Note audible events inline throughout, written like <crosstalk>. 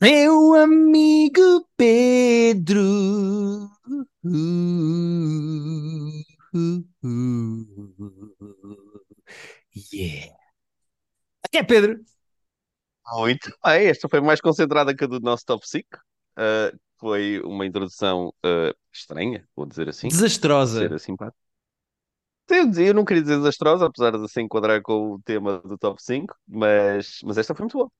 Meu amigo Pedro. Yeah. Aqui é Pedro. Muito bem, esta foi mais concentrada que a do nosso top 5. Uh, foi uma introdução uh, estranha, vou dizer assim. Desastrosa. Ser assim, pá. Eu, eu não queria dizer desastrosa, apesar de se enquadrar com o tema do top 5, mas, mas esta foi muito boa.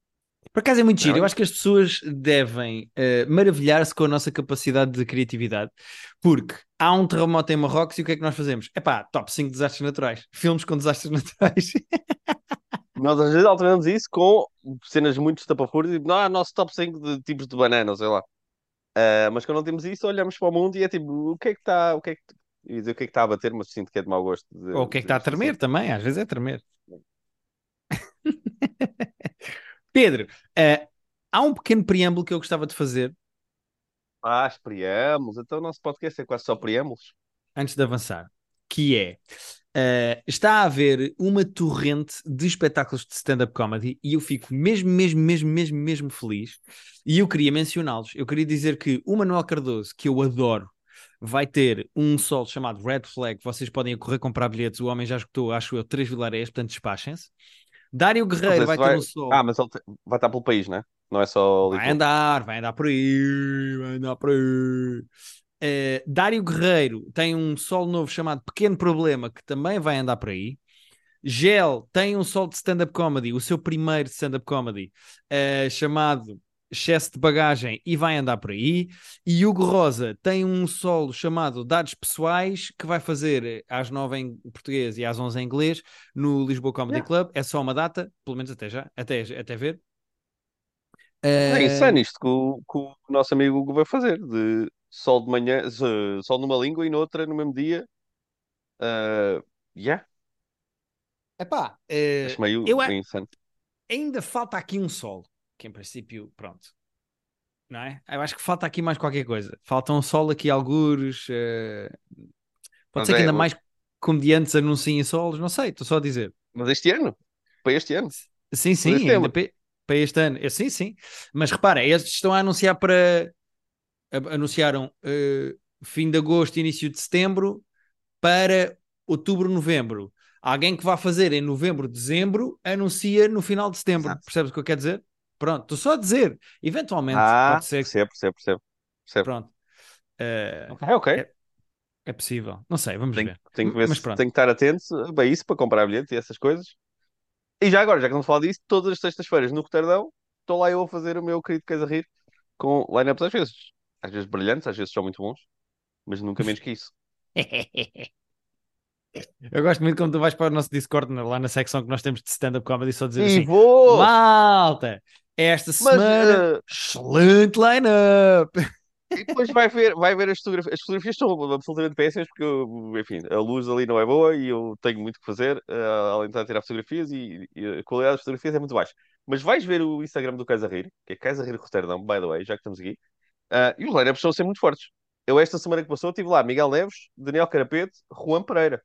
Por acaso é muito giro. Eu acho que as pessoas devem uh, maravilhar-se com a nossa capacidade de criatividade, porque há um terremoto em Marrocos e o que é que nós fazemos? É pá, top 5 desastres naturais. <laughs> Filmes com desastres naturais. <laughs> Nós às vezes alternamos isso com cenas muito estapafúrdias e não há nosso top 5 de tipos de banana, sei lá. Uh, mas quando não temos isso, olhamos para o mundo e é tipo, o que é que está, o que é que, dizer o que é que está a bater, mas sinto que é de mau gosto. dizer- Ou o que é que está a tremer assim. também, às vezes é tremer. <laughs> Pedro, uh, há um pequeno preâmbulo que eu gostava de fazer Ah, os preâmbulos. Então o nosso podcast é quase só preâmbulos. antes de avançar, que é uh, está a haver uma torrente de espetáculos de stand-up comedy e eu fico mesmo, mesmo, mesmo, mesmo, mesmo feliz e eu queria mencioná-los. Eu queria dizer que o Manuel Cardoso, que eu adoro, vai ter um solo chamado Red Flag. Vocês podem correr comprar bilhetes. O homem já escutou, acho eu, três vilarés, portanto despachem-se. Dário Guerreiro vai, vai- ter um solo. Ah, mas ele te- vai estar pelo país, né? Não é só Vai andar, vai andar por aí, vai andar por aí. Eh, Dário Guerreiro tem um solo novo chamado Pequeno Problema, que também vai andar por aí. Gel tem um solo de stand-up comedy, o seu primeiro stand-up comedy, eh, chamado Excesso de Bagagem, e vai andar por aí. E Hugo Rosa tem um solo chamado Dados Pessoais, que vai fazer eh, às 9 em português e às 11 em inglês, no Lisboa Comedy Yeah. Club. É só uma data, pelo menos até já, até, até ver. É Eh, insano isto que o, que o nosso amigo Hugo vai fazer, de sol de manhã, sol numa língua e noutra no mesmo dia. Ah, yeah, Epá, eh, acho meio, eu meio insano. ainda falta aqui um solo, que em princípio, pronto. Não é? Eu acho que falta aqui mais qualquer coisa. Falta um solo aqui, algures. eh, Pode ser que ainda mas- mais comediantes anunciem solos, não sei, estou só a dizer. Mas este ano, para este ano, Sim, sim, este ainda pe- para este ano. Eh, Sim, sim. Mas repara, estes estão a anunciar para. Anunciaram eh, fim de agosto, início de setembro, para outubro, novembro. Alguém que vá fazer em novembro, dezembro, anuncia no final de setembro. Exato. Percebes o que eu quero dizer? Pronto, estou só a dizer. Eventualmente, ah, pode ser que. percebo, percebo, percebo. percebo. Pronto. Eh, Ok, ok. É- é possível. Não sei, vamos Tenho, ver. tenho que ver Mas se pronto. tenho que estar atento a isso para comprar bilhete e essas coisas. E já agora, já que não falar disso, todas as sextas-feiras no Roterdão, estou lá eu a fazer o meu querido Queres a Rir com line-ups às vezes. Às vezes brilhantes, às vezes são muito bons, mas nunca menos que isso. <laughs> Eu gosto muito quando tu vais para o nosso Discord, lá na secção que nós temos de stand-up comedy, só dizer E assim: vou! Malta, esta Mas semana, eh, excelente line-up. e depois vai ver, vai ver as fotografias. As fotografias estão absolutamente péssimas porque, eu, enfim, a luz ali não é boa e eu tenho muito que fazer, eh, além de estar a tirar fotografias e, e a qualidade das fotografias é muito baixa. Mas vais ver o Instagram do Cais a Rir, que é Cais a Rir Roterdão, by the way, já que estamos aqui, ah, e os line-ups estão a ser muito fortes. Eu, esta semana que passou, estive lá Miguel Neves, Daniel Carapete, Juan Pereira.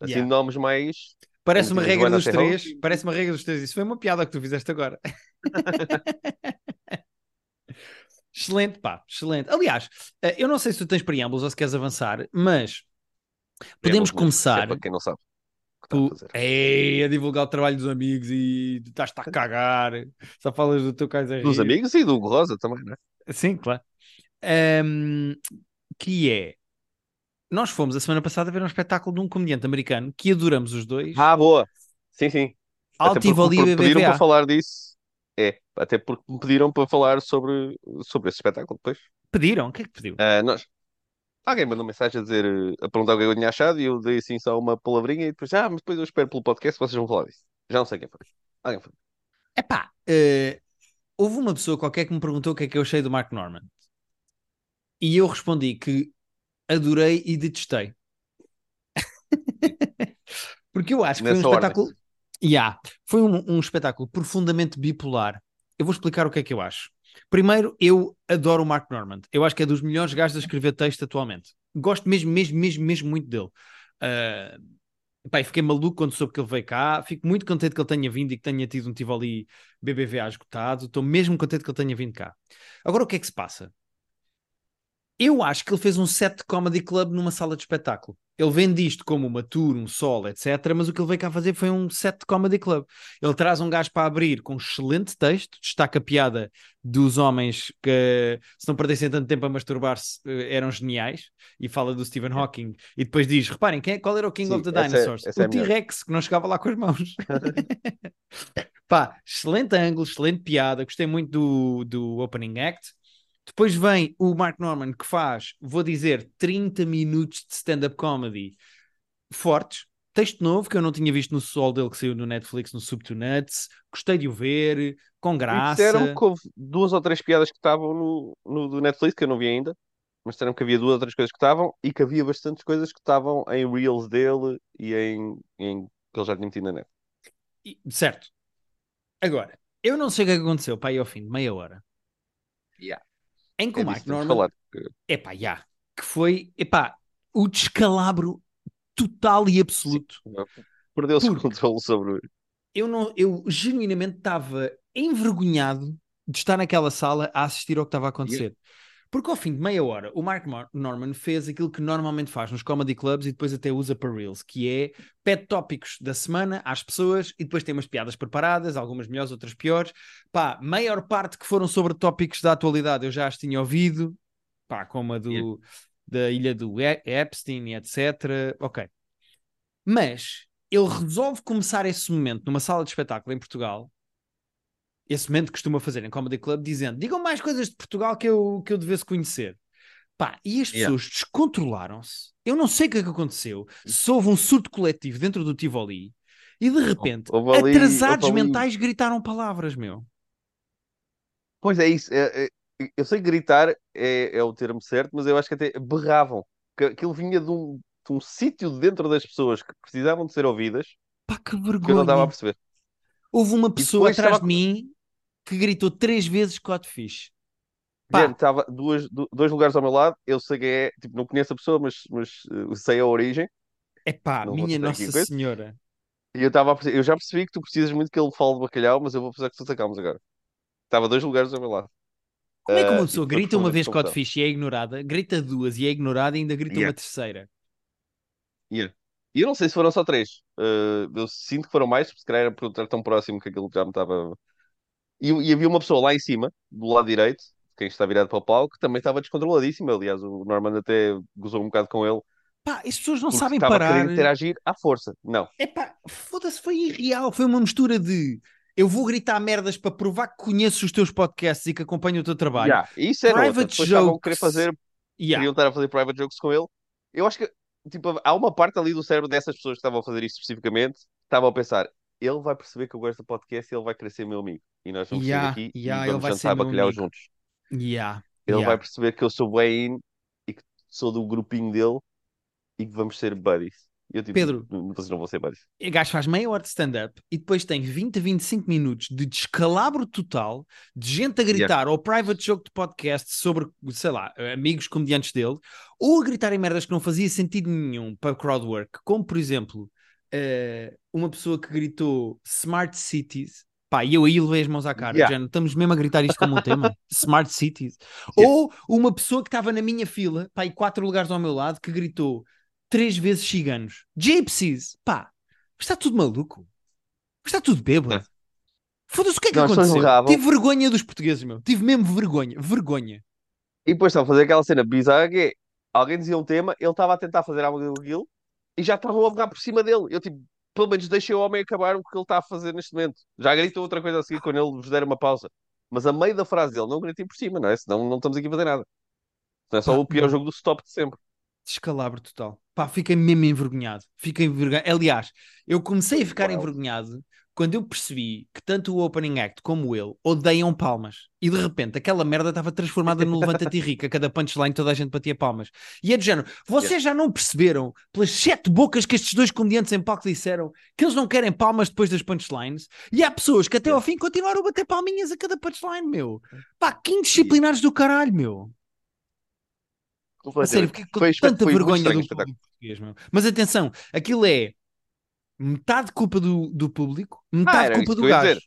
Assim, Yeah. nomes mais. Parece uma regra dos três. Parece uma regra dos três. Isso foi uma piada que tu fizeste agora. <laughs> excelente, pá, excelente. Aliás, eh, eu não sei se tu tens preâmbulos ou se queres avançar, mas podemos Preâmbulos, começar Para quem não sabe tu. Ei, a divulgar o trabalho dos amigos e tu estás-te a <laughs> cagar. Só falas do teu caso Dos amigos e do Rosa também, não é? Sim, claro. Ahm, que é. Nós fomos a semana passada ver um espetáculo de um comediante americano que adoramos os dois. Ah, boa! Sim, sim. Até porque pediram para falar disso. É, até porque me pediram para falar sobre, sobre esse espetáculo depois. Pediram? O que é que pediu? Ah, nós... Alguém mandou mensagem a dizer, a perguntar o que eu tinha achado e eu dei assim só uma palavrinha e depois, ah, mas depois eu espero pelo podcast vocês vão falar disso. Já não sei quem foi. Alguém foi. Epá, eh, houve uma pessoa qualquer que me perguntou o que é que eu achei do Mark Norman. E eu respondi que adorei e detestei. <laughs> Porque eu acho que foi um ordem. espetáculo. Yeah, foi um, um espetáculo profundamente bipolar. Eu vou explicar o que é que eu acho. Primeiro, eu adoro o Mark Norman. Eu acho que é dos melhores gajos a escrever texto atualmente. Gosto mesmo, mesmo, mesmo, mesmo muito dele. Ah, Epá, e fiquei maluco quando soube que ele veio cá. Fico muito contente que ele tenha vindo e que tenha tido um Tivoli BBVA esgotado. Estou mesmo contente que ele tenha vindo cá. Agora, o que é que se passa? Eu acho que ele fez um set de comedy club numa sala de espetáculo. Ele vende isto como uma tour, um solo, etc. Mas o que ele veio cá fazer foi um set de comedy club. Ele traz um gajo para abrir com um excelente texto, destaca a piada dos homens que, se não perdessem tanto tempo a masturbar-se, eh, eram geniais. E fala do Stephen Hawking. E depois diz: reparem, quem é, qual era o King Sim, of the essa é- Dinosaurs? essa é a o T-Rex, que não chegava lá com as mãos. <laughs> Pá, excelente ângulo, excelente piada. Gostei muito do, do opening act. Depois vem o Mark Norman que faz, vou dizer, 30 minutos de stand-up comedy fortes. Texto novo que eu não tinha visto no sol dele que saiu no Netflix, no to Nuts. Gostei de o ver, com E graça. disseram que houve duas ou três piadas que estavam no, no do Netflix, que eu não vi ainda, mas disseram que havia duas ou três coisas que estavam e que havia bastantes coisas que estavam em Reels dele e em, em que ele já tinha metido na net. E- Certo. Agora, eu não sei o que é que aconteceu para aí ao fim de meia hora. Yeah. Em que É o disso Mark que temos Norman falado. que- Epá, já. Que foi, epá, o descalabro total e absoluto. Perdeu-se o controle sobre. Eu, não, eu genuinamente estava envergonhado de estar naquela sala a assistir ao que estava a acontecer. Porque ao fim de meia hora, o Mark Norman fez aquilo que normalmente faz nos comedy clubs e depois até usa para Reels, que é pede tópicos da semana às pessoas e depois tem umas piadas preparadas, algumas melhores, outras piores. Pá, maior parte que foram sobre tópicos da atualidade eu já as tinha ouvido, pá, como a do, Yeah. da ilha do E- Epstein e etc. Ok. Mas ele resolve começar esse momento numa sala de espetáculo em Portugal. Esse momento costuma fazer em Comedy Club, dizendo: digam mais coisas de Portugal que eu, que eu devesse conhecer. Pá, e as Yeah. pessoas descontrolaram-se. Eu não sei o que é que aconteceu. Se houve um surto coletivo dentro do Tivoli e de repente, ali- atrasados mentais gritaram palavras, meu. Pois é isso. é- é- eu sei que gritar é, é o termo certo, mas eu acho que até berravam. Que aquilo vinha de um, de um sítio dentro das pessoas que precisavam de ser ouvidas Pá, que que eu não estava vergonha. a perceber. Houve uma pessoa atrás estava- de mim que gritou três vezes Codfish. Estava duas, du- dois lugares ao meu lado. Eu sei que é, tipo, não conheço a pessoa, mas, mas eh, sei a origem. É pá, minha Nossa. Senhora. E eu estava eu já percebi que tu precisas muito que ele fale de bacalhau, mas eu vou precisar que tu te acalmes agora. Estava dois lugares ao meu lado. Como é que Ah, uma e pessoa foi grita uma vez. Codfish e é ignorada, grita duas e é ignorada e ainda grita Yeah. uma terceira? Yeah. E eu não sei se foram só três. Uh, eu sinto que foram mais, porque se calhar era por estar tão próximo que aquilo já me estava. E, e havia uma pessoa lá em cima, do lado direito, quem está virado para o palco, que também estava descontroladíssimo. Aliás, o Norman até gozou um bocado com ele, Pá, as pessoas não sabem a parar. querer interagir à força. Não. É pá, foda-se, foi irreal. Foi uma mistura de eu vou gritar merdas para provar que conheço os teus podcasts e que acompanho o teu trabalho. Yeah. Isso era outra. Private Depois estavam a jokes. querer fazer, Yeah. queriam estar a fazer private jokes com ele. Eu acho que, tipo, há uma parte ali do cérebro dessas pessoas que estavam a fazer isso especificamente, estavam a pensar, ele vai perceber que eu gosto do podcast e ele vai querer ser meu amigo. E nós vamos Yeah, sair aqui yeah, e vamos jantar bacalhau juntos. Yeah. Ele yeah. vai perceber que eu sou bem in e que sou do grupinho dele e que vamos ser buddies. Eu tipo, Pedro. "N- vocês não vão ser buddies. O gajo faz meia hora de stand-up e depois tem 20 a 25 minutos de descalabro total, de gente a gritar ou private joke de podcast sobre, sei lá, amigos comediantes dele, ou a gritar em merdas que não fazia sentido nenhum para crowdwork, como por exemplo, eh, uma pessoa que gritou Smart Cities. Pá, e eu aí levei as mãos à cara, Yeah. já estamos mesmo a gritar isto como um tema. <laughs> Smart Cities. Yeah. Ou uma pessoa que estava na minha fila, pá, e quatro lugares ao meu lado, que gritou três vezes ciganos. Gypsies! Pá, está tudo maluco. Está tudo bêbado. Foda-se, o que é que pessoas aconteceu? Tive vergonha dos portugueses, meu. Tive mesmo vergonha. Vergonha. E depois estava a fazer aquela cena bizarra que é, alguém dizia um tema, ele estava a tentar fazer algo daquilo e já estavam a pegar por cima dele. Eu tipo, pelo menos deixei o homem acabar o que ele está a fazer neste momento. Já gritou outra coisa a seguir quando ele vos der uma pausa. Mas a meio da frase dele, não gritei por cima, não é? Senão não estamos aqui a fazer nada. Não é só o pior jogo do stop de sempre. Descalabro total. Pá, fiquei mesmo envergonhado. Fiquei envergonhado. Aliás, eu comecei a ficar envergonhado quando eu percebi que tanto o Opening Act como ele odeiam palmas. E de repente aquela merda estava transformada no Levanta-te Rica. Cada punchline toda a gente batia palmas. E é do género. Vocês já não perceberam, pelas sete bocas que estes dois comediantes em palco disseram, que eles não querem palmas depois das punchlines? E há pessoas que até ao fim continuaram a bater palminhas a cada punchline, meu. Pá, que indisciplinares do caralho, meu. A sério, com Foi tanta foi vergonha do público português, meu. Mas atenção, aquilo é Metade culpa do, do público, metade Ah, culpa do gajo. dizer.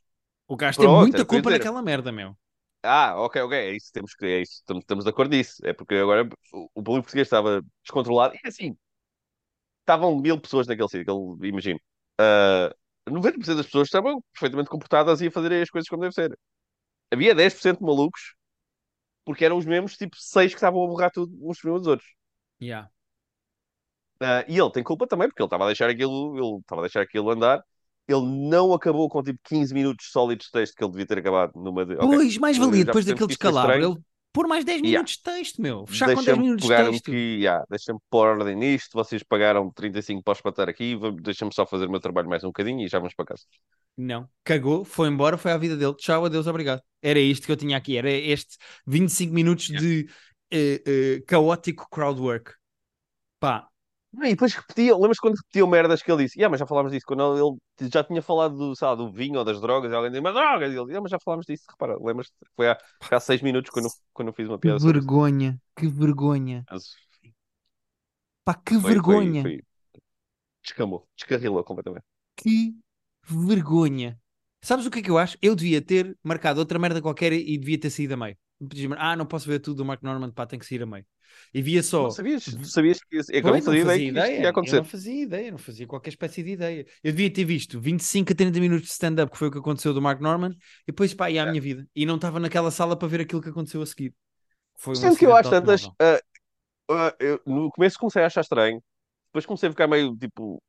O gajo tem Pronto, muita eu ia culpa naquela merda, meu. Ah, ok, ok, é isso, temos que, é isso, estamos, estamos de acordo nisso. É porque agora o, o público português estava descontrolado. E assim, estavam mil pessoas naquele sítio, imagino. Ah, 90% das pessoas estavam perfeitamente comportadas e a fazer as coisas como deve ser. Havia 10% de malucos, porque eram os mesmos, tipo, seis que estavam a borrar tudo uns por dos outros. Yeah. Ah, e ele tem culpa também, porque ele estava a deixar aquilo, ele estava a deixar aquilo andar. Ele não acabou com tipo 15 minutos sólidos de texto que ele devia ter acabado numa de. ok, Pois, mais valia depois isto é descalabro. Ele pôr mais 10 Yeah. minutos de texto, meu. Fechar com 10 Deixa-me minutos de um texto. que, yeah, deixa-me pôr ordem nisto. Vocês pagaram 35 para estar aqui. Deixa-me só fazer o meu trabalho mais um bocadinho e já vamos para casa. Não, cagou, foi embora, foi à vida dele. Tchau, adeus, obrigado. Era isto que eu tinha aqui, era este 25 minutos de eh, eh, caótico crowdwork. Pá, E depois repetia, lembras quando repetiam merdas que ele disse? Yeah, mas já falámos disso. Quando ele, já tinha falado do, lá, do vinho ou das drogas, e alguém disse, mas drogas! E ele, yeah, mas já falámos disso. Repara, lembras? Foi há, foi há seis minutos quando, quando eu fiz uma que piada isso. vergonha, que vergonha. Mas Pá, que foi- foi- vergonha, foi- Descamou, descarrilou completamente. que vergonha. Sabes o que é que eu acho? Eu devia ter marcado outra merda qualquer e devia ter saído a meio. Ah, não posso ver tudo do Mark Norman, pá, tem que sair a meio. E via só. Não sabias? Tu sabias que isso- é que eu Pois, não fazia ideia que isto ia Eu acontecer. não fazia ideia, não fazia qualquer espécie de ideia. Eu devia ter visto 25 a 30 minutos de stand-up, que foi o que aconteceu do Mark Norman, e depois, pá, ia à É. minha vida. E não estava naquela sala para ver aquilo que aconteceu a seguir. Foi um Sendo que eu acho tantas. ah, ah, eu, no começo comecei a achar estranho, depois comecei a ficar meio tipo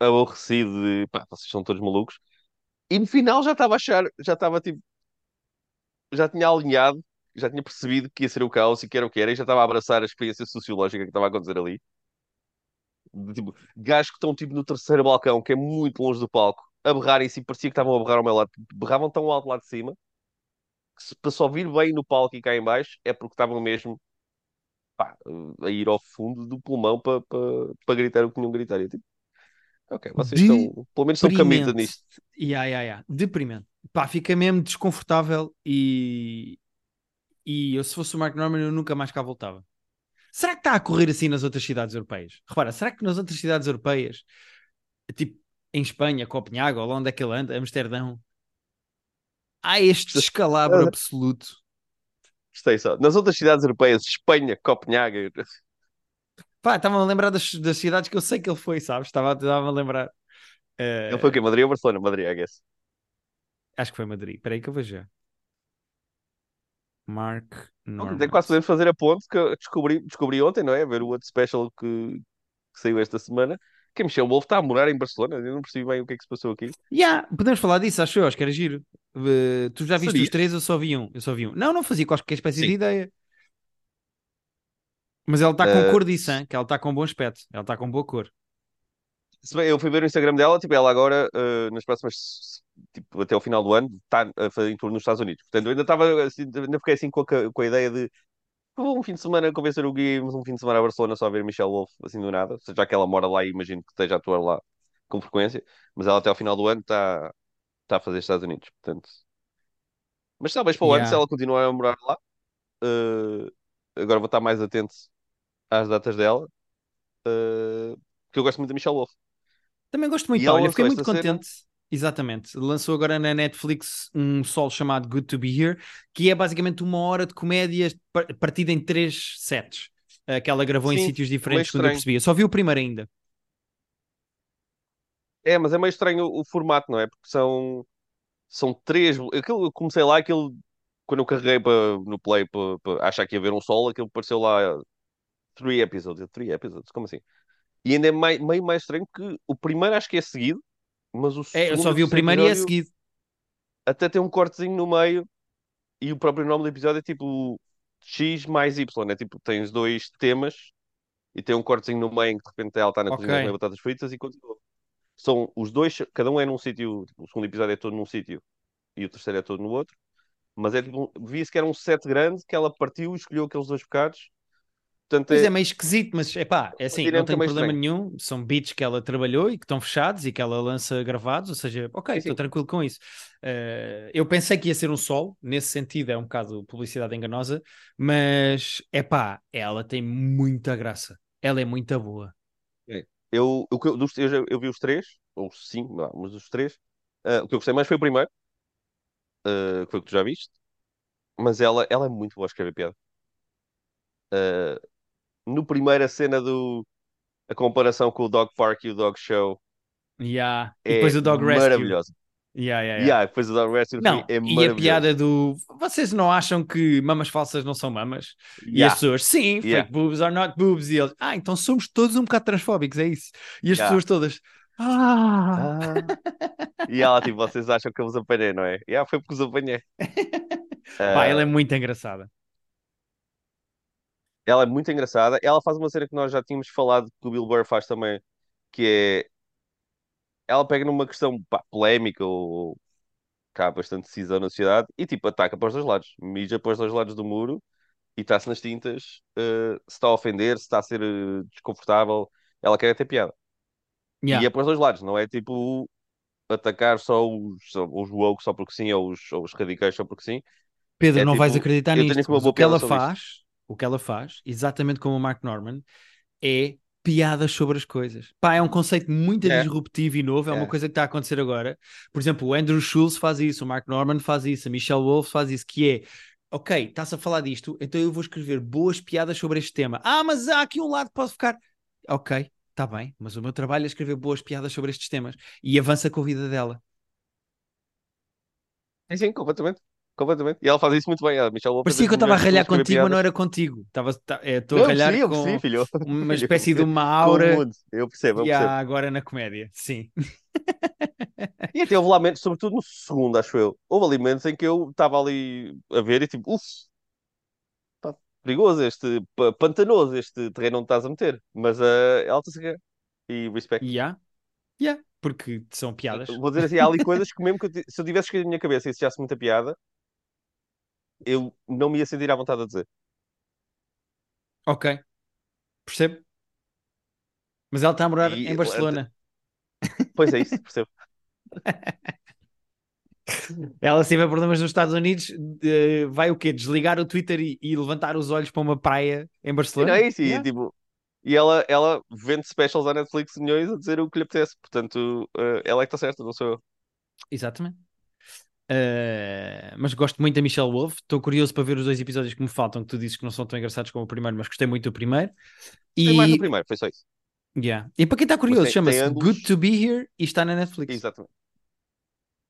aborrecido de pá, vocês são todos malucos. E no final já estava a achar, já estava tipo, já tinha alinhado, já tinha percebido que ia ser o caos e que era o que era, e já estava a abraçar a experiência sociológica que estava a acontecer ali. De, tipo, gajos que estão tipo no terceiro balcão, que é muito longe do palco, a berrarem-se e parecia que estavam a berrar ao meu lado, berravam tão alto lá de cima que se, para só vir bem no palco e cá em baixo é porque estavam mesmo pá, a ir ao fundo do pulmão para pa, pa gritar o que tinham gritar. Eu, tipo, ok, vocês estão, pelo menos estão Deprimente. nisto. Ya, ya, ya. Deprimente. Pá, fica mesmo desconfortável e... E eu, se fosse o Mark Norman, eu nunca mais cá voltava. Será que está a correr assim nas outras cidades europeias? Repara, será que nas outras cidades europeias, tipo em Espanha, Copenhague, ou onde é que ele anda, Amsterdão, há este descalabro absoluto? Gostei só. Nas outras cidades europeias, Espanha, Copenhague, Pá, estava a lembrar das, das cidades que eu sei que ele foi, sabes? Estava, estava a lembrar. Eh, ele foi o quê? Madrid ou Barcelona? Madrid, I guess. Acho que foi Madrid. Espera aí que eu vejo já. Mark Não, Norman. até quase podemos fazer a ponte que descobri, descobri ontem, não é? Ver o outro special que, que saiu esta semana. Que a Michelle Wolf está a morar em Barcelona. Eu não percebi bem o que é que se passou aqui. Yeah, podemos falar disso, acho eu, acho que era giro. Eh, tu já viste Seria? os três, eu só vi um. Eu só vi um. Não, não fazia qualquer espécie de Sim. ideia. Mas ela está com Eh, cor disso, hein? que ela está com bom aspecto. Ela está com boa cor. Eu fui ver o Instagram dela, tipo, ela agora, eh, nas próximas, tipo, até o final do ano, está a fazer tour nos Estados Unidos. Portanto, eu ainda estava, assim, ainda fiquei assim com a, com a ideia de vou um fim de semana convencer o Gui, um fim de semana a Barcelona só a ver Michelle Wolf, assim do nada. Já que ela mora lá e imagino que esteja a atuar lá com frequência. Mas ela até ao final do ano está está a fazer Estados Unidos, portanto. Mas talvez para o ano, se Yeah. ela continuar a morar lá, eh, agora vou estar mais atento às datas dela, eh, porque eu gosto muito da Michelle Wolf. Também gosto muito. E Olha, fiquei muito esta cena? contente. Exatamente. Lançou agora na Netflix um solo chamado Good to Be Here, que é basicamente uma hora de comédia par- partida em três sets. eh, Que ela gravou em Sim, sítios meio diferentes, quando eu percebi. Eu só vi o primeiro ainda. É, mas é meio estranho o, o formato, não é? Porque são, são três. Aquilo, eu comecei lá, aquilo, quando eu carreguei para, no play para, achar que ia haver um solo, aquilo pareceu lá three episodes. Three episodes, como assim? E ainda é meio mais estranho que o primeiro acho que é seguido, mas o É, eu só vi o primeiro e é seguido. até tem um cortezinho no meio e o próprio nome do episódio é tipo X mais Y, é tipo, tens dois temas e tem um cortezinho no meio em que de repente ela está na cozinha a Ok. comer batatas fritas e continua. São os dois, cada um é num sítio, tipo, o segundo episódio é todo num sítio e o terceiro é todo no outro, mas é tipo, via-se que era um set grande que ela partiu e escolheu aqueles dois bocados. Portanto, Pois é, é, meio esquisito, mas é pá, é assim, não tenho meio problema estranha. nenhum. São beats que ela trabalhou e que estão fechados e que ela lança gravados, ou seja, ok, estou tranquilo com isso. Eh, eu pensei que ia ser um solo, nesse sentido é um bocado publicidade enganosa, mas é pá, ela tem muita graça. Ela é muito boa. eu, o que eu, dos- eu, eu vi os três, ou cinco, não, mas dos três. Uh, o que eu gostei mais foi o primeiro, uh, que foi o que tu já viste. Mas ela, ela é muito boa a escrever piada. Uh, no primeiro, a cena do. A comparação com o Dog Park e o Dog Show Yeah. E é depois o Dog Rescue. maravilhosa. Yeah, yeah, yeah. Yeah, depois o Dog Rescue Não, é e a maravilhoso. piada do vocês não acham que mamas falsas não são mamas? E as Yeah. pessoas, sim, Yeah. fake boobs are not boobs. E eles, ah, então somos todos um bocado transfóbicos, é isso. E as Yeah. pessoas todas, ah, Ah. E ela, tipo, vocês acham que eu vos apanhei, não é? Yeah, foi porque os apanhei. <laughs> pá, Ah, ela é muito engraçada. Ela é muito engraçada. Ela faz uma cena que nós já tínhamos falado que o Bill Burr faz também, que é ela pega numa questão pá, polémica ou que há bastante decisão na sociedade e tipo ataca para os dois lados, mija para os dois lados do muro e está-se nas tintas, eh, se está a ofender, se está a ser eh, desconfortável, ela quer ter piada. Yeah. E é para os dois lados, não é tipo atacar só os, os woke só porque sim, ou os, ou os radicais só porque sim. Pedro, é não vais tipo, acreditar nisto. uma mas boa o que ela faz, o que ela faz, exatamente como o Mark Norman, é piadas sobre as coisas. Pá, é um conceito muito É. disruptivo e novo, é, uma É. coisa que está a acontecer agora. Por exemplo, o Andrew Schultz faz isso, o Mark Norman faz isso, a Michelle Wolf faz isso, que é ok, estás a falar disto, então eu vou escrever boas piadas sobre este tema. Ah, mas há aqui um lado que pode ficar. Ok, está bem, mas o meu trabalho é escrever boas piadas sobre estes temas e avança com a vida dela. Sim, completamente. Completamente. E ela faz isso muito bem. A Michelle Parecia é que eu estava a ralhar contigo, mas não era contigo. Estava, tá- é, Estou a ralhar eu com percebi, filho. uma <laughs> espécie de uma aura. Eu percebo, eu percebo. há agora na comédia. Sim. <laughs> E até houve lá momentos, sobretudo no segundo, acho eu. Houve ali momentos em que eu estava ali a ver e tipo, uff, pá, perigoso este, pa- pantanoso este terreno onde estás a meter. Mas uh, ela está-se a cagar. E respect. E há? E há, porque são piadas. Vou dizer assim, há ali coisas que mesmo que eu <laughs> se eu tivesse escrito na minha cabeça e se achasse muita piada, eu não me ia sentir à vontade a dizer. Ok. Percebo. Mas ela está a morar E- em Barcelona. <laughs> Pois é isso, percebo. <laughs> Ela, se tiver problemas nos Estados Unidos, eh, vai o quê? Desligar o Twitter e, e levantar os olhos para uma praia em E Barcelona? não é isso, e, Yeah. tipo, e ela, ela vende specials à Netflix milhões a dizer o que lhe apetece. Portanto, uh, ela é que está certa, não sou eu. Exatamente. Eh, mas gosto muito da Michelle Wolf. Estou curioso para ver os dois episódios que me faltam, que tu dizes que não são tão engraçados como o primeiro, mas gostei muito do primeiro. Tem mais E, primeiro, foi só isso. yeah. e para quem está curioso, chama-se ângulos- Good to Be Here e está na Netflix. Exatamente.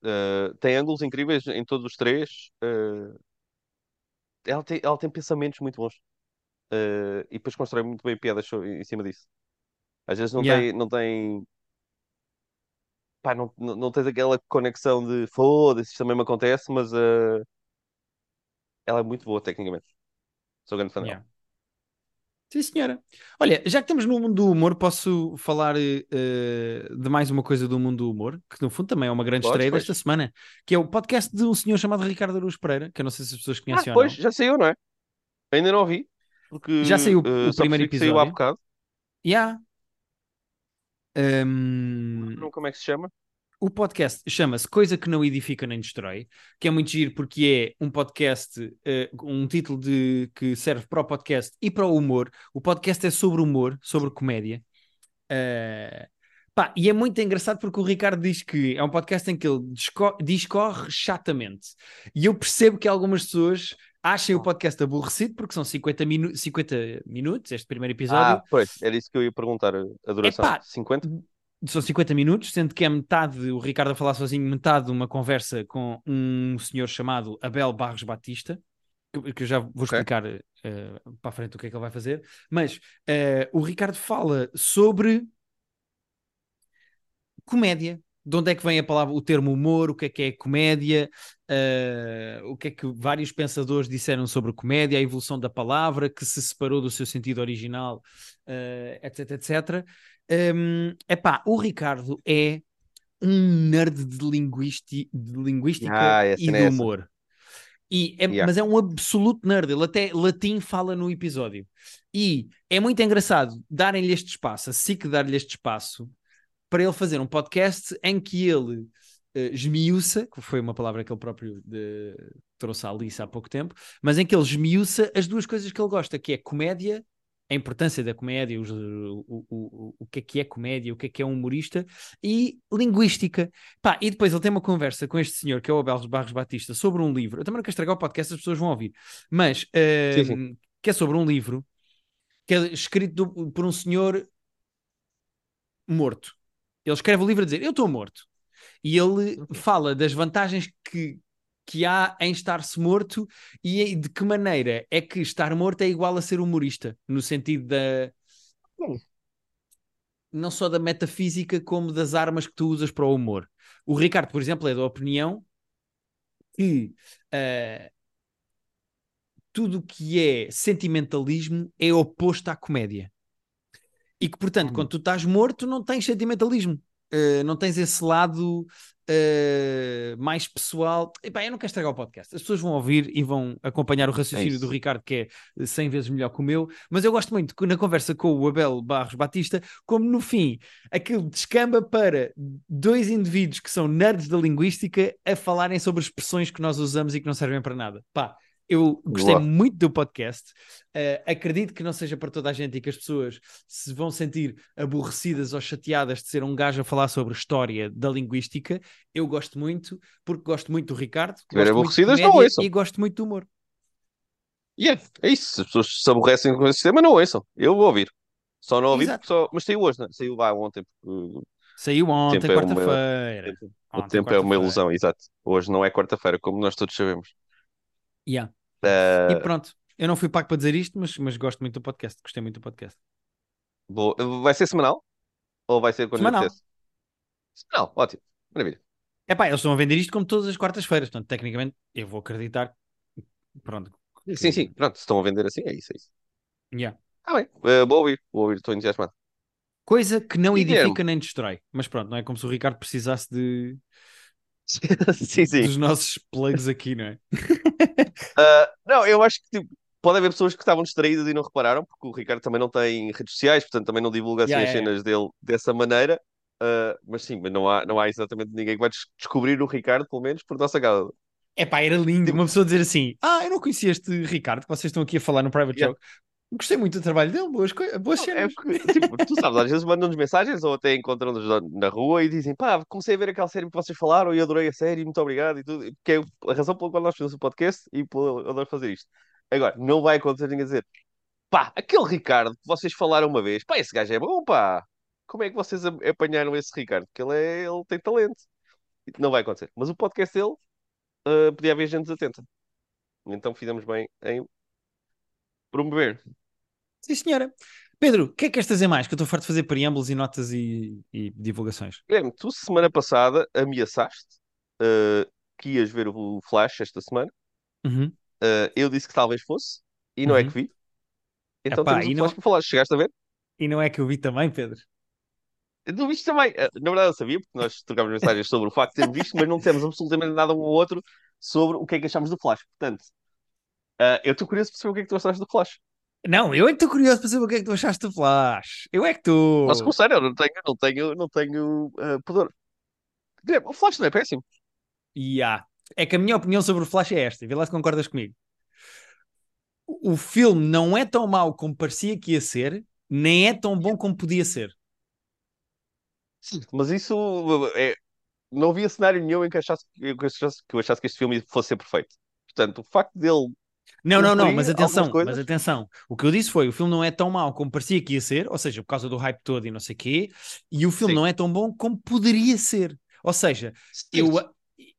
Uh, tem ângulos incríveis em todos os três. uh, ela, tem, ela tem pensamentos muito bons. Uh, e depois constrói muito bem piadas em cima disso. Às vezes não Yeah. tem, não tem. Pá, não, não, tens aquela conexão de foda-se, isto também me acontece, mas uh, ela é muito boa tecnicamente. Sou grande fã dela. Yeah. Sim, senhora. Olha, já que estamos no mundo do humor, posso falar eh, de mais uma coisa do mundo do humor, que no fundo também é uma grande Podes, estreia pois. desta semana, que é o podcast de um senhor chamado Ricardo Aruz Pereira, que eu não sei se as pessoas Ah, conhecem ou pois, já saiu, não é? Ainda não ouvi. Porque Já saiu o uh, só primeiro percebi que saiu há episódio. bocado. Yeah. Não como é que se chama? o podcast chama-se Coisa que não edifica nem destrói, que é muito giro porque é um podcast, eh, um título de, que serve para o podcast e para o humor. O podcast é sobre humor, sobre comédia. Eh, pá, e é muito engraçado porque o Ricardo diz que é um podcast em que ele disco- discorre chatamente. E eu percebo que algumas pessoas achem o podcast aborrecido porque são 50, minu 50 minutos, este primeiro episódio. Ah, pois, era isso que eu ia perguntar. A duração. Epá, 50? são 50 minutos, sendo que é metade o Ricardo a falar sozinho, metade uma conversa com um senhor chamado Abel Barros Batista, que, que eu já vou explicar eh, para a frente o que é que ele vai fazer, mas eh, o Ricardo fala sobre comédia. De onde é que vem a palavra, o termo humor, o que é que é comédia, eh, o que é que vários pensadores disseram sobre comédia, a evolução da palavra, que se separou do seu sentido original, eh, etc, etc. Hum, epá, o Ricardo é um nerd de, linguisti- de linguística Ah, e de é essa. humor. E é- Yeah. Mas é um absoluto nerd, ele até latim fala no episódio. E é muito engraçado darem-lhe este espaço, a SIC dar-lhe este espaço, para ele fazer um podcast em que ele eh, esmiuça, que foi uma palavra que ele próprio de- trouxe à Alice há pouco tempo, mas em que ele esmiuça as duas coisas que ele gosta, que é comédia a importância da comédia, os, o, o, o, o que é que é comédia, o que é que é um humorista, e linguística. Pá, e depois ele tem uma conversa com este senhor, que é o Abel Barros Batista, sobre um livro. Eu também não quero estragar o podcast, as pessoas vão ouvir, mas uh, Sim, sim. que é sobre um livro que é escrito do- por um senhor morto. Ele escreve o livro a dizer: Eu estou morto. E ele fala das vantagens que, que há em estar-se morto e de que maneira é que estar morto é igual a ser humorista, no sentido da. Hum. Não só da metafísica, como das armas que tu usas para o humor. O Ricardo, por exemplo, é da opinião que ah, tudo o que é sentimentalismo é oposto à comédia. E que, portanto, Uhum. quando tu estás morto, não tens sentimentalismo. Uh, não tens esse lado uh, mais pessoal. Epá, eu não quero estragar o podcast. As pessoas vão ouvir e vão acompanhar o raciocínio isso. do Ricardo, que é 100 vezes melhor que o meu. Mas eu gosto muito que na conversa com o Abel Barros Batista, como no fim aquilo descamba para dois indivíduos que são nerds da linguística a falarem sobre expressões que nós usamos e que não servem para nada. Pá, eu gostei Boa. muito do podcast. Uh, acredito que não seja para toda a gente e que as pessoas se vão sentir aborrecidas ou chateadas de ser um gajo a falar sobre história da linguística. Eu gosto muito, porque gosto muito do Ricardo, gosto muito aborrecidas, não comédia ouçam. e gosto muito do humor. E é, isso. Se as pessoas se aborrecem com esse sistema, não ouçam. Eu vou ouvir. Só não ouvi só. Mas saiu hoje, não é? Saiu lá ontem. Porque Saiu ontem, tempo é uma- quarta-feira. o tempo é uma quarta-feira. ilusão, exato. Hoje não é quarta-feira, como nós todos sabemos. Yeah. Eh, E pronto, eu não fui pago para dizer isto, mas, mas gosto muito do podcast. Gostei muito do podcast. vou- Vai ser semanal? Ou vai ser quando Semanal. Semanal, ótimo. Maravilha. É pá, eles estão a vender isto como todas as quartas-feiras, portanto, tecnicamente, eu vou acreditar. Pronto. que- Sim, sim, pronto. Se estão a vender assim, é isso, é isso. Yeah. Ah, bem. Eh, vou ouvir, vou ouvir, estou entusiasmado. Coisa que não edifica nem destrói. Mas pronto, não é como se o Ricardo precisasse de, <laughs> sim, sim. dos nossos plugs aqui, não é? <laughs> Ah, não, eu acho que tipo, pode haver pessoas que estavam distraídas e não repararam, porque o Ricardo também não tem redes sociais, portanto também não divulga assim Yeah, as yeah, cenas dele dessa maneira. Ah, mas sim, mas não há, não há exatamente ninguém que vai des- descobrir o Ricardo, pelo menos, por nossa causa. É pá, era lindo Tipo- uma pessoa dizer assim: Ah, eu não conhecia este Ricardo que vocês estão aqui a falar no Private Yeah. Joke. Gostei muito do trabalho dele, boas, boas é cenas. porque, tipo, tu sabes, às vezes mandam-nos mensagens ou até encontram-nos na- rua e dizem pá, comecei a ver aquela série que vocês falaram e adorei a série, muito obrigado e tudo, que é a razão pela qual nós fazemos o podcast e eu adoro fazer isto. Agora, não vai acontecer ninguém dizer pá, aquele Ricardo que vocês falaram uma vez, pá, esse gajo é bom, pá. Como é que vocês apanharam esse Ricardo? Porque ele, é, ele tem talento. Não vai acontecer. Mas o podcast dele ah, podia haver gente desatenta. Então fizemos bem em promover. Sim, senhora. Pedro, o que é que queres trazer mais? Que eu estou farto de fazer preâmbulos e notas e, e divulgações. Guilherme, tu semana passada ameaçaste uh, que ias ver o Flash esta semana. Uhum. Uh, eu disse que talvez fosse e não é Uhum. que vi. Então Epá, temos o não- Flash para falar. Chegaste a ver? E não é que eu vi também, Pedro? Não viste também. Uh, Na verdade eu sabia, porque nós trocámos mensagens sobre o facto de termos visto, mas não dissemos absolutamente nada um ao outro sobre o que é que achamos do Flash. Portanto, uh, eu estou curioso para saber o que é que tu achaste do Flash. Não, eu é que estou curioso para saber o que é que tu achaste do Flash. Eu é que estou. Posso começar? Eu não tenho, não tenho, não tenho uh, pudor. O Flash não é péssimo. Ya. É que a minha opinião sobre o Flash é esta. Vê lá se concordas comigo. O filme não é tão mau como parecia que ia ser, nem é tão bom como podia ser. Mas isso é. Não havia cenário nenhum em que, achasse, que eu achasse que este filme fosse ser perfeito. Portanto, o facto dele. Não, não, não, mas atenção, mas atenção. O que eu disse foi, o filme não é tão mau como parecia que ia ser, ou seja, por causa do hype todo e não sei o quê, e o filme Sim. não é tão bom como poderia ser. Ou seja, eu,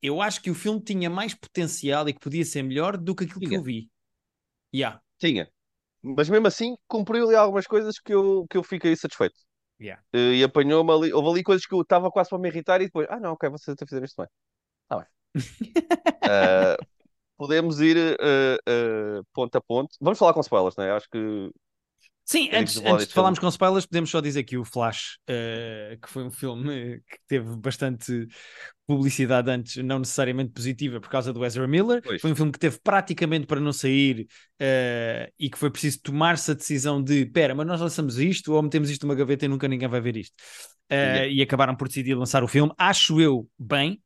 eu acho que o filme tinha mais potencial e que podia ser melhor do que aquilo que Tinha. eu vi. Yeah, Tinha. Mas mesmo assim, cumpriu ali algumas coisas que eu, que eu fiquei satisfeito. yeah. E apanhou-me ali. Houve ali coisas que eu estava quase para me irritar e depois, ah, não, ok, vocês até fizeram isto bem. Está bem. <laughs> Eh, podemos ir eh, eh, ponto a ponto. Vamos falar com spoilers, não é? Acho que. Sim, antes, antes de falarmos com spoilers, podemos só dizer que o Flash, eh, que foi um filme que teve bastante publicidade antes, não necessariamente positiva por causa do Ezra Miller, Pois. foi um filme que teve praticamente para não sair eh, e que foi preciso tomar-se a decisão de, pera, mas nós lançamos isto ou metemos isto numa gaveta e nunca ninguém vai ver isto. Eh, Yeah. E acabaram por decidir lançar o filme, acho eu bem,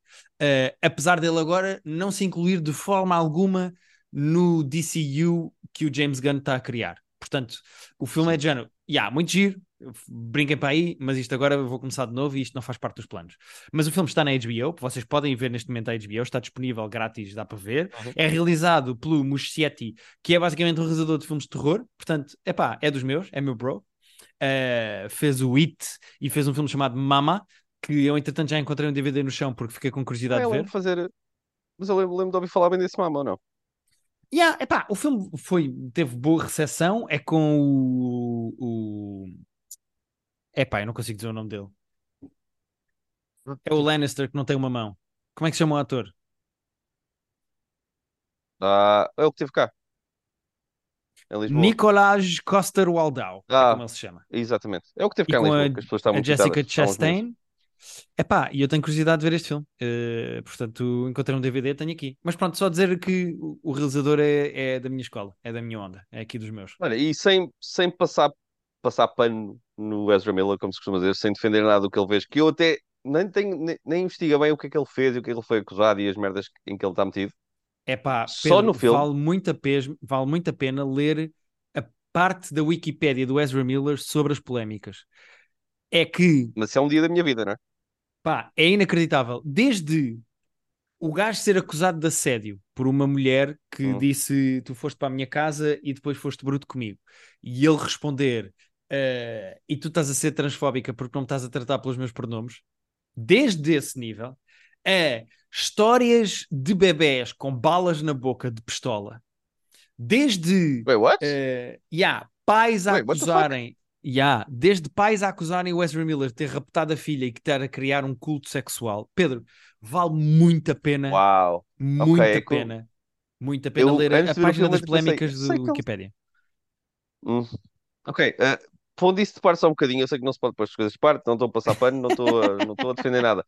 apesar dele agora não se incluir de forma alguma no DCU que o James Gunn está a criar. Portanto, o filme é de género, yeah, muito giro, brinquem para aí, mas isto agora eu vou começar de novo e isto não faz parte dos planos. Mas o filme está na HBO, vocês podem ver neste momento a HBO, está disponível grátis, dá para ver. Uhum. É realizado pelo Muschietti, que é basicamente um realizador de filmes de terror, portanto, é pá, é dos meus, é meu bro. Uh, fez o It e fez um filme chamado Mama, que eu entretanto já encontrei um DVD no chão porque fiquei com curiosidade eu de ver. lembro de fazer. Mas eu lembro, lembro de ouvir falar bem desse mama, ou não? Yeah, epá, o filme foi, teve boa recepção, é com o, o... Epá, eu não consigo dizer o nome dele. É o Lannister que não tem uma mão. Como é que se chama o ator? Ah, é o que teve cá. Em Lisboa. Nicolás Coster-Waldau, é Ah, como ele se chama. Exatamente. É o que teve E cá em com Lisboa, a- que as pessoas estavam A Jessica irritadas, estavam os meus. Chastain. Epá, e eu tenho curiosidade de ver este filme. Eh, portanto, encontrei um DVD, tenho aqui. Mas pronto, só dizer que o, o realizador é, é da minha escola, é da minha onda, é aqui dos meus. Olha, e sem, sem passar, passar pano no Ezra Miller, como se costuma dizer, sem defender nada do que ele fez, que eu até nem, tenho, nem, nem investiga bem o que é que ele fez e o que é que ele foi acusado e as merdas em que ele está metido. É pá, Só no filme. Vale muito, a pes- vale muito a pena ler a parte da Wikipédia do Ezra Miller sobre as polémicas. É que, Mas isso é um dia da minha vida, não é? Pá, é inacreditável. Desde o gajo ser acusado de assédio por uma mulher que Hum. disse: Tu foste para a minha casa e depois foste bruto comigo. E ele responder: "Ah, E tu estás a ser transfóbica porque não me estás a tratar pelos meus pronomes. Desde esse nível, a histórias de bebés com balas na boca de pistola. Desde Wait, what? Uh, yeah, pais a Wait, what acusarem, yeah, desde pais a acusarem o Ezra Miller de ter raptado a filha e que estar a criar um culto sexual. Pedro, vale muito a pena, Uau. muito é a pena, muito a pena Eu, ler a, página das polémicas do ele- Wikipédia. Hum. Ok, uh, pondo isso de parte só um bocadinho, eu sei que não se pode pôr as coisas de parte, não estou a passar pano, não estou a, não estou a defender nada.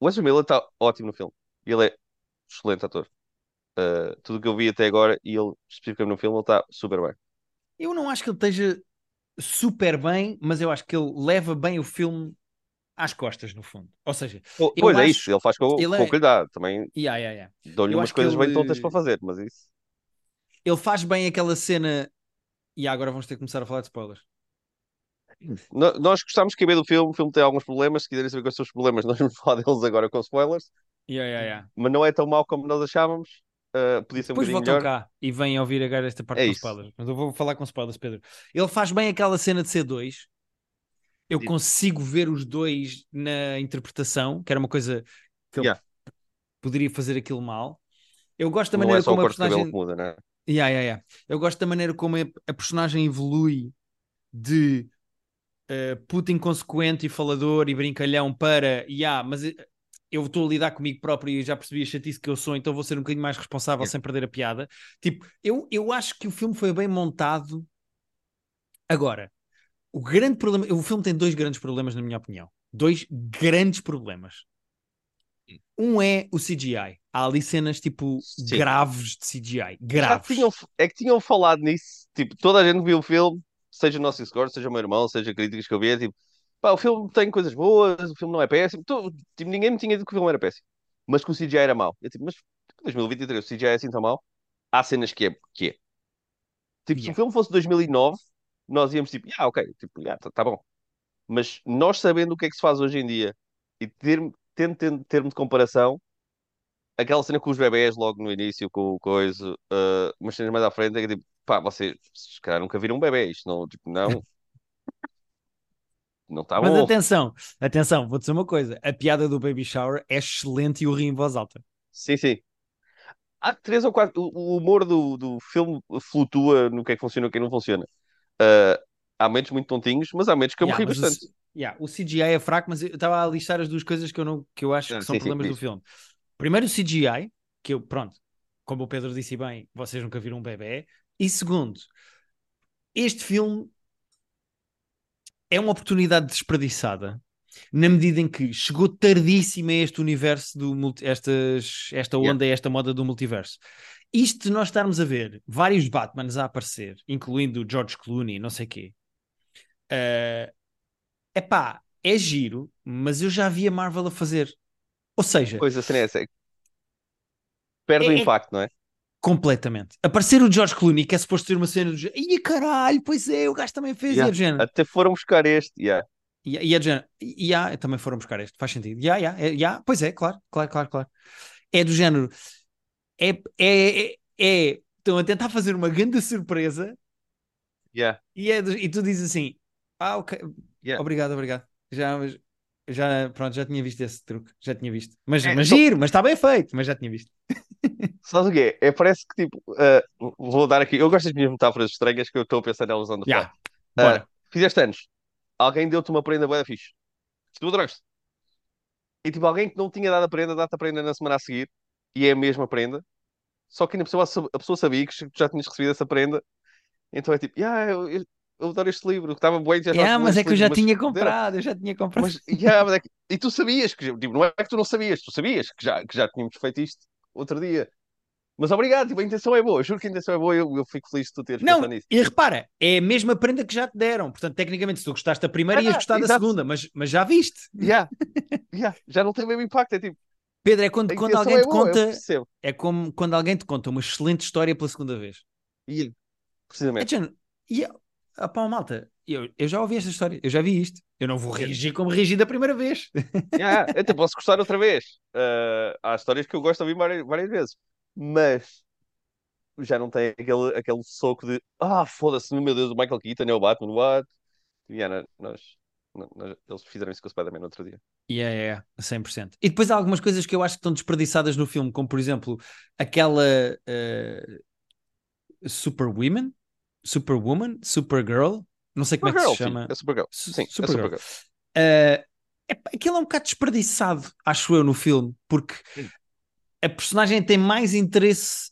O Ezra Miller está ótimo no filme. Ele é excelente ator. Uh, tudo o que eu vi até agora, e ele, especificamente no filme, ele está super bem. Eu não acho que ele esteja super bem, mas eu acho que ele leva bem o filme às costas, no fundo. Ou seja, Eu Pois é acho- isso, ele faz com, ele com é- o que lhe dá. Também yeah, yeah, yeah. dou-lhe Eu umas que coisas bem ele- tontas para fazer, mas isso. ele faz bem aquela cena. E agora vamos ter que começar a falar de spoilers. No- Nós gostámos de caber do filme, o filme tem alguns problemas, se quiserem saber quais são os problemas, <laughs> nós vamos falar deles agora com spoilers, Yeah, yeah, yeah. mas não é tão mau como nós achávamos. Uh, podia ser um Depois voltam melhor. cá e vêm ouvir agora esta parte É com isso. spoilers. Mas eu vou falar com spoilers, Pedro. Ele faz bem aquela cena de ser dois. Eu Sim. consigo ver os dois na interpretação, que era uma coisa que ele Yeah. poderia fazer aquilo mal. Eu gosto da maneira é como a personagem. muda, né? Yeah, yeah, yeah. Eu gosto da maneira como a, a personagem evolui de uh, puto inconsequente e falador e brincalhão para yeah, mas eh, eu estou a lidar comigo próprio e já percebi a chatice que eu sou, então vou ser um bocadinho mais responsável Yeah. sem perder a piada. Tipo, eu, eu acho que o filme foi bem montado. Agora, o grande problema, o filme tem dois grandes problemas, na minha opinião. Dois grandes problemas. Um é o CGI. Há ali cenas tipo Sim. graves de CGI. Já Graves. tinham, é que tinham falado nisso, tipo, toda a gente viu o filme, seja o nosso Discord, seja o meu irmão, seja críticas que eu vi, é tipo, pá, o filme tem coisas boas, o filme não é péssimo, Tu- tipo, ninguém me tinha dito que o filme era péssimo, mas que o CGI era mau. Eu, tipo, mas 2023 o CGI é assim tão mau? Há cenas que é, que é. Tipo, se Yeah. o filme fosse 2009, nós íamos tipo, ah, ok, tipo, yeah, tá, tá bom. Mas nós sabendo o que é que se faz hoje em dia e ter, termo de comparação, aquela cena com os bebés logo no início, com o coisa, uh, umas cenas mais à frente, é que tipo, pá, vocês se calhar nunca viram um bebê, isto não, tipo, não. <laughs> Não está Mas bom. atenção, atenção, vou dizer uma coisa: a piada do Baby Shower é excelente e o ri em voz alta. Sim, sim. Há três ou quatro. O, o humor do, do filme flutua no que é que funciona e o que é não funciona. Uh, há momentos muito tontinhos, mas há momentos que eu me Yeah, ri mas o bastante. C- yeah, o CGI é fraco, mas eu estava a listar as duas coisas que eu, não, que eu acho Ah, que são sim, sim, problemas do diz. filme. Primeiro, o CGI, que eu, pronto, como o Pedro disse bem, vocês nunca viram um bebê. E segundo, este filme é uma oportunidade desperdiçada. Na medida em que chegou tardíssimo a este universo do multi, estas, esta Yeah. onda, esta moda do multiverso. Isto de nós estarmos a ver vários Batmans a aparecer, incluindo o George Clooney, não sei quê. É epá, é giro, mas eu já vi a Marvel a fazer. Ou seja, Pois a cena é essa. Perde o É- é- impacto, não é? Completamente. Aparecer o George Clooney, que é suposto ter uma cena do género, Ih, caralho, pois é, o gajo também fez, Yeah. e é do género. Até foram buscar este. Yeah. E, e é do género, e há, também foram buscar este, faz sentido. Ya, ya, é, ya, pois é, claro, claro, claro, claro. É do género, é, é, é, é- estão a tentar fazer uma grande surpresa Yeah. e, é do- e tu dizes assim, ah, ok, Yeah. obrigado, obrigado. Já, já, pronto, já tinha visto esse truque, já tinha visto. Mas, É, mas só- giro, mas está bem feito, mas já tinha visto. <laughs> Sabes o quê? É, parece que tipo. ah, vou dar aqui. Eu gosto das minhas metáforas estranhas que eu estou a pensar nelas on the fly. Ya, Ah, bora. fizeste anos. Alguém deu-te uma prenda da fixe. Tu adoraste. E tipo, alguém que não tinha dado a prenda, dá-te a prenda na semana a seguir. E é a mesma prenda. Só que a sab- a pessoa sabia que já tinhas recebido essa prenda. Então é tipo, yeah, eu, eu, eu adoro este livro. Estava bem, já Ya, mas é que eu já tinha comprado. comprado, eu já tinha comprado. Mas, yeah, mas é que- e tu sabias que, tipo, não é que tu não sabias, tu sabias que já, que já tínhamos feito isto outro dia. Mas obrigado, tipo, a intenção é boa, eu juro que a intenção é boa, eu, eu fico feliz de tu teres Não, pensado nisso. e repara, é a mesma prenda que já te deram. Portanto, tecnicamente, se tu gostaste da primeira, ias Ah, gostar da exato. segunda, mas, mas já viste. Yeah, yeah, já não tem o mesmo impacto, é tipo, Pedro, é quando, a quando alguém é te boa, conta, é como quando alguém te conta uma excelente história pela segunda vez. Yeah, É precisamente. género, e eu, ah, pá, malta, eu, eu já ouvi esta história, eu já vi isto. Eu não vou reagir como reagi da primeira vez. Yeah, eu até posso gostar outra vez. Ah, há histórias que eu gosto de ouvir várias, várias vezes, mas já não tem aquele, aquele soco de ah, foda-se, meu Deus, o Michael Keaton é o Batman, what? Yeah, nós, nós- eles fizeram isso com o Spider-Man no outro dia. É, é, 100%. E depois há algumas coisas que eu acho que estão desperdiçadas no filme, como por exemplo aquela uh, Superwoman, Superwoman, Supergirl, não sei como é que Supergirl, se chama. filho, é Supergirl. Su- Sim, é Supergirl. Supergirl. Uh, epá, aquilo é um bocado desperdiçado, acho eu, no filme, porque. A personagem tem mais interesse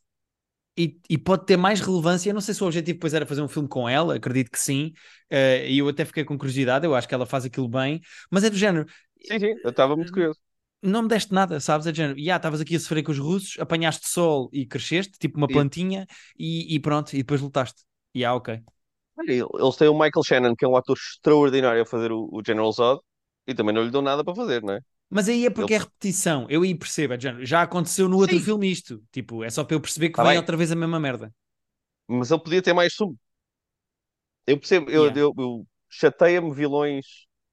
e, e pode ter mais relevância. Eu não sei se o objetivo depois era fazer um filme com ela, acredito que sim, uh, e eu até fiquei com curiosidade, eu acho que ela faz aquilo bem, mas é do género, Sim, sim, eu estava muito curioso. não me deste nada, sabes? É do género, já estavas aqui a sofrer com os russos, apanhaste sol e cresceste, tipo uma plantinha, e, e pronto, e depois lutaste. E ah, ok. Olha, Eles têm o Michael Shannon, que é um ator extraordinário a fazer o, o General Zod, e também não lhe dão nada para fazer, não é? Mas aí é porque Ele- é repetição, eu aí percebo, é já aconteceu no outro Sim. filme isto, tipo, é só para eu perceber que Tá bem. outra vez a mesma merda. Mas ele podia ter mais sumo. Eu percebo, eu, Yeah. eu, eu chateia-me vilões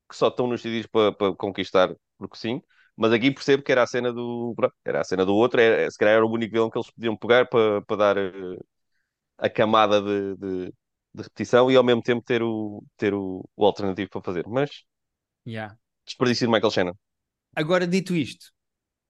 que só estão nos CDs para para conquistar, porque sim. Mas aqui percebo que era a cena do. Era a cena do outro, era, se calhar era o único vilão que eles podiam pegar para, para dar eh, a camada de, de, de repetição e ao mesmo tempo ter o, ter o, o alternativo para fazer. Mas Yeah. desperdício de Michael Shannon. Agora, dito isto,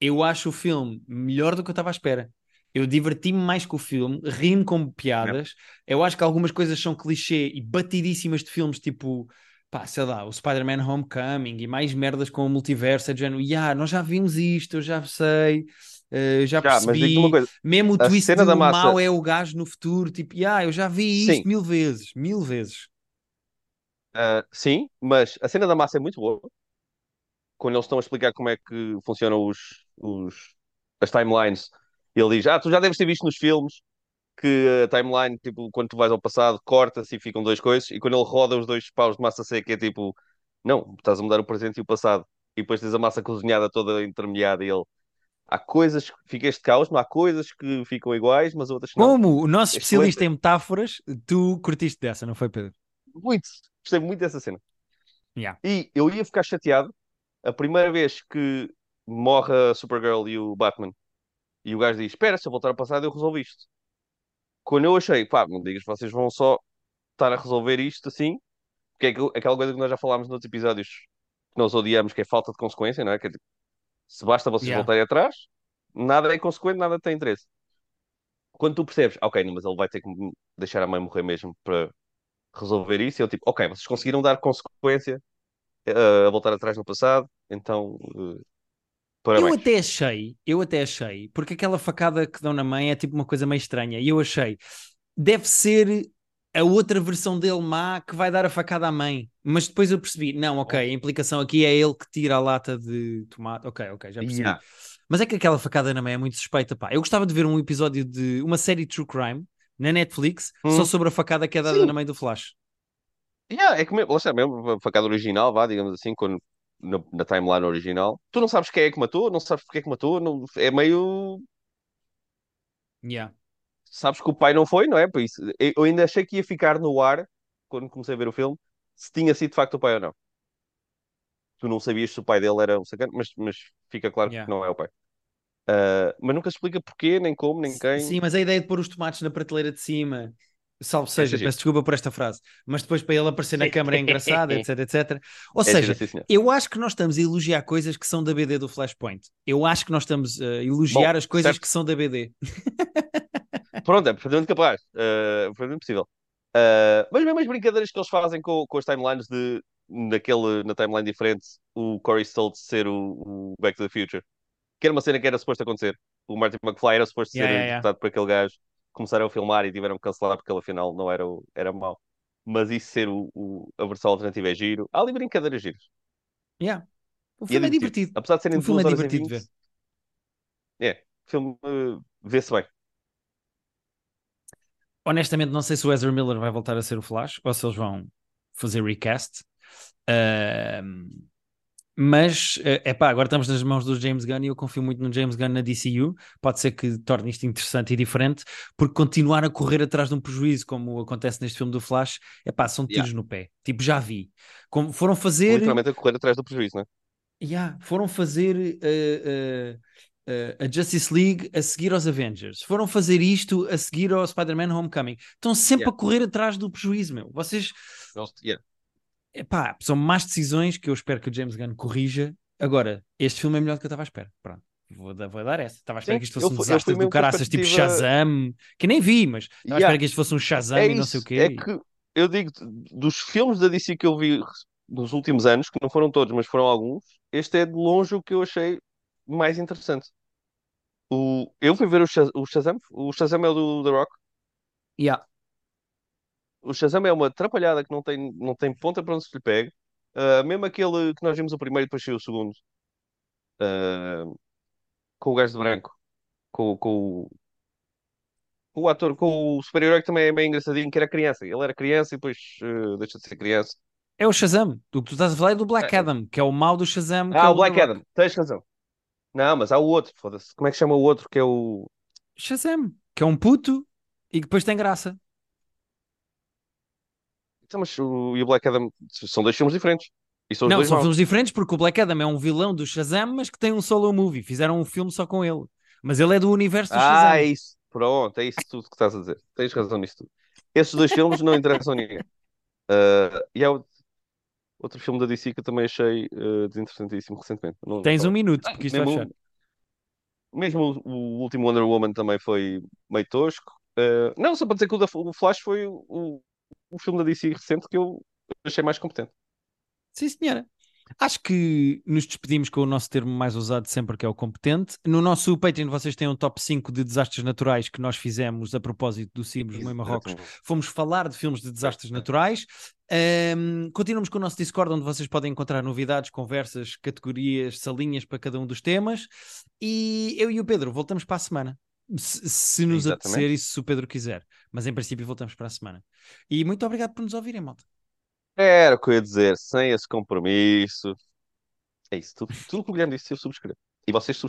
eu acho o filme melhor do que eu estava à espera. Eu diverti-me mais com o filme, ri-me com piadas. Eu acho que algumas coisas são clichê e batidíssimas de filmes, tipo, pá, sei lá, o Spider-Man Homecoming e mais merdas com o multiverso. É de género, yeah, nós já vimos isto, eu já sei, eh, já Já, percebi. coisa. Mesmo o twist cena do massa- mal é o gajo no futuro, tipo, yeah, eu já vi isto Sim. mil vezes, mil vezes. Ah, sim, mas a cena da massa é muito boa. Quando eles estão a explicar como é que funcionam os, os, as timelines, ele diz: Ah, tu já deves ter visto nos filmes que a timeline, tipo, quando tu vais ao passado, corta-se e ficam duas coisas, e quando ele roda os dois paus de massa seca, é tipo: Não, estás a mudar o presente e o passado, e depois tens a massa cozinhada toda intermediada, e ele. Há coisas que fica este caos, não há coisas que ficam iguais, mas outras não. Como o nosso Excelente. especialista em metáforas, tu curtiste dessa, não foi, Pedro? Muito. Gostei muito dessa cena. Yeah. E eu ia ficar chateado a primeira vez que morre a Supergirl e o Batman. E o gajo diz: Espera, se eu voltar ao passado, eu resolvo isto. Quando eu achei, pá, não digas, vocês vão só estar a resolver isto assim, porque é aquilo- aquela coisa que nós já falámos noutros episódios que nós odiamos, que é falta de consequência, não é? Que é tipo, se basta vocês Yeah. voltarem atrás, nada é consequente, nada tem interesse. Quando tu percebes, ok, não, mas ele vai ter que deixar a mãe morrer mesmo para resolver isso, eu tipo, ok, vocês conseguiram dar consequência eh, a voltar atrás no passado, então eh, Eu até achei, eu até achei, porque aquela facada que dão na mãe é tipo uma coisa meio estranha, e eu achei, deve ser a outra versão dele má que vai dar a facada à mãe. Mas depois eu percebi, não, ok, a implicação aqui é ele que tira a lata de tomate. Ok, ok, já percebi. Yeah. Mas é que aquela facada na mãe é muito suspeita, pá. Eu gostava de ver um episódio de uma série de True Crime na Netflix Hum. só sobre a facada que é dada Sim. na mãe do Flash. Yeah, é que mesmo, lá está mesmo, a facada original, vá, digamos assim, quando, na, na timeline original. Tu não sabes quem é que matou, não sabes porque é que matou, não, é meio. Yeah. sabes que o pai não foi, não é? Por isso, eu ainda achei que ia ficar no ar, quando comecei a ver o filme, se tinha sido de facto o pai ou não. Tu não sabias se o pai dele era um sacana, mas, mas fica claro Yeah. que não é o pai. Uh, mas nunca se explica porquê, nem como, nem quem. Sim, mas a ideia de pôr os tomates na prateleira de cima, salvo É seja, peço desculpa por esta frase, mas depois para ele aparecer na <laughs> câmara é engraçado, etc, etc. Ou É seja, giro, eu acho que nós estamos a elogiar coisas que são da BD do Flashpoint. Eu acho que nós estamos a elogiar Bom, as coisas certo. que são da BD. <laughs> Pronto, é perfeitamente capaz. Uh, perfeitamente possível. Uh, mas mesmo as brincadeiras que eles fazem com, com as timelines de naquele, na timeline diferente, o Corey Stoltz ser o, o Back to the Future, que era uma cena que era suposto acontecer. O Martin McFly era suposto Yeah, ser yeah, yeah. interpretado por aquele gajo. Começaram a filmar e tiveram que cancelar porque ele afinal não era, o, era mau. Mas isso ser o, o- a versão alternativa é giro. Há ali brincadeiras giras. Yeah. O filme é divertido. divertido. Apesar de serem O filme é horas divertido de vinte, é, o filme uh, vê-se bem. Honestamente, não sei se o Ezra Miller vai voltar a ser o Flash ou se eles vão fazer recast. Ahm, mas, é pá, agora estamos nas mãos do James Gunn e eu confio muito no James Gunn na DCU. Pode ser que torne isto interessante e diferente, porque continuar a correr atrás de um prejuízo, como acontece neste filme do Flash, é pá, são tiros no pé. Tipo, já vi. Como foram fazer. Literalmente a correr atrás do prejuízo, não é? Yeah, foram fazer uh, uh, uh, a Justice League a seguir aos Avengers. Foram fazer isto a seguir ao Spider-Man Homecoming. Estão sempre Yeah. a correr atrás do prejuízo, meu. Vocês, yeah. Epá, são más decisões que eu espero que o James Gunn corrija. Agora, este filme é melhor do que eu estava à espera. Pronto. Vou, dar- vou dar essa. Estava à espera Sim, que isto fosse eu um desastre do caraças, tipo Shazam, que nem vi, mas estava à Yeah. espera que isto fosse um Shazam É e não sei o quê. é que eu digo, dos filmes da DC que eu vi nos últimos anos, que não foram todos, mas foram alguns, este é de longe o que eu achei mais interessante. O, eu fui ver o, Shaz- o Shazam, o Shazam é o do The Rock. Yeah. O Shazam é uma atrapalhada que não tem, não tem ponta para onde se lhe pegue. Ah, mesmo aquele que nós vimos o primeiro e depois saiu o segundo. Ah, com o gajo de branco. Com, com, o- com o ator, com o super-herói que também é bem engraçadinho, que era criança. Ele era criança e depois ah, deixa de ser criança. É o Shazam. O que tu estás a falar é do Black É. Adam, que é o mal do Shazam. que Ah, é o Black. Adam, tens razão. Não, mas há o outro, foda-se. Como é que chama o outro que é o. Shazam, que é um puto e que depois tem graça. Então, mas o, e o Black Adam são dois filmes diferentes. E são Não, são maus. filmes diferentes porque o Black Adam é um vilão do Shazam, mas que tem um solo movie. Fizeram um filme só com ele. Mas ele é do universo do Ah, Shazam. é isso. Pronto, é isso tudo que estás a dizer. Tens razão nisso tudo. Esses dois filmes não interessam a ninguém. Ah, e há outro, filme da DC que eu também achei ah, desinteressantíssimo recentemente. Não- Tens um minuto, Ah, porque isto vai mesmo, fechar. mesmo o, o último Wonder Woman também foi meio tosco. Ah, não, só para dizer que o, da, o Flash foi o, o, filme da DC recente que eu achei mais competente. Sim, senhora. Acho que nos despedimos com o nosso termo mais usado sempre, que é o competente. No nosso Patreon vocês têm um top 5 de desastres naturais que nós fizemos a propósito do Cibos no Marrocos. Fomos falar de filmes de desastres naturais. Ahm, continuamos com o nosso Discord, onde vocês podem encontrar novidades, conversas, categorias, salinhas para cada um dos temas. E eu e o Pedro voltamos para a semana. Se, se nos Exatamente. apetecer e se o Pedro quiser. Mas em princípio voltamos para a semana. E muito obrigado por nos ouvirem, malta. Era o que eu ia dizer, sem esse compromisso. É isso, tudo, tudo que o Guilherme disse, eu subscrevo. E vocês